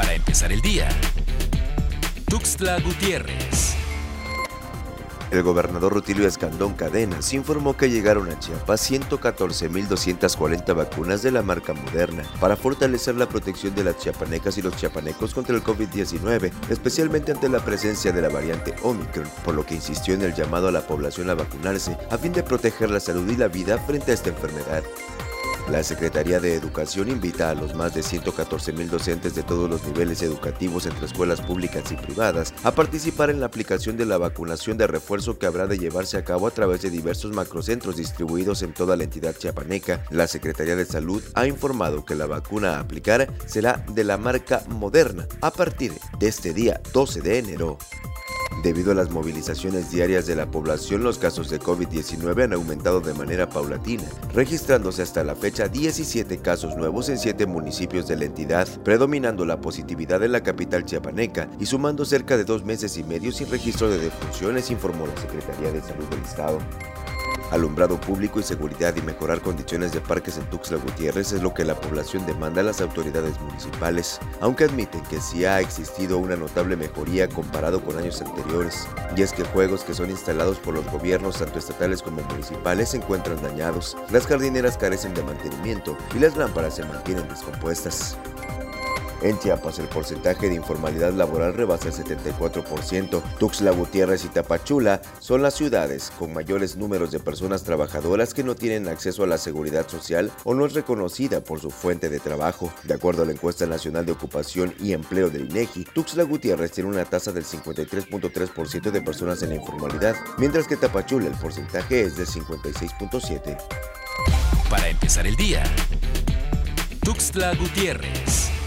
Para empezar el día. Tuxtla Gutiérrez. El gobernador Rutilio Escandón Cadenas informó que llegaron a Chiapas 114.240 vacunas de la marca Moderna para fortalecer la protección de las chiapanecas y los chiapanecos contra el COVID-19, especialmente ante la presencia de la variante Omicron, por lo que insistió en el llamado a la población a vacunarse a fin de proteger la salud y la vida frente a esta enfermedad. La Secretaría de Educación invita a los más de 114 mil docentes de todos los niveles educativos entre escuelas públicas y privadas a participar en la aplicación de la vacunación de refuerzo que habrá de llevarse a cabo a través de diversos macrocentros distribuidos en toda la entidad chiapaneca. La Secretaría de Salud ha informado que la vacuna a aplicar será de la marca Moderna a partir de este día 12 de enero. Debido a las movilizaciones diarias de la población, los casos de COVID-19 han aumentado de manera paulatina, registrándose hasta la fecha 17 casos nuevos en 7 municipios de la entidad, predominando la positividad en la capital chiapaneca y sumando cerca de dos meses y medio sin registro de defunciones, informó la Secretaría de Salud del Estado. Alumbrado público y seguridad y mejorar condiciones de parques en Tuxtla Gutiérrez es lo que la población demanda a las autoridades municipales, aunque admiten que sí ha existido una notable mejoría comparado con años anteriores, y es que juegos que son instalados por los gobiernos tanto estatales como municipales se encuentran dañados, las jardineras carecen de mantenimiento y las lámparas se mantienen descompuestas. En Chiapas, el porcentaje de informalidad laboral rebasa el 74%. Tuxtla Gutiérrez y Tapachula son las ciudades con mayores números de personas trabajadoras que no tienen acceso a la seguridad social o no es reconocida por su fuente de trabajo. De acuerdo a la encuesta nacional de ocupación y empleo del INEGI, Tuxtla Gutiérrez tiene una tasa del 53.3% de personas en la informalidad, mientras que Tapachula el porcentaje es del 56.7%. Para empezar el día. Tuxtla Gutiérrez.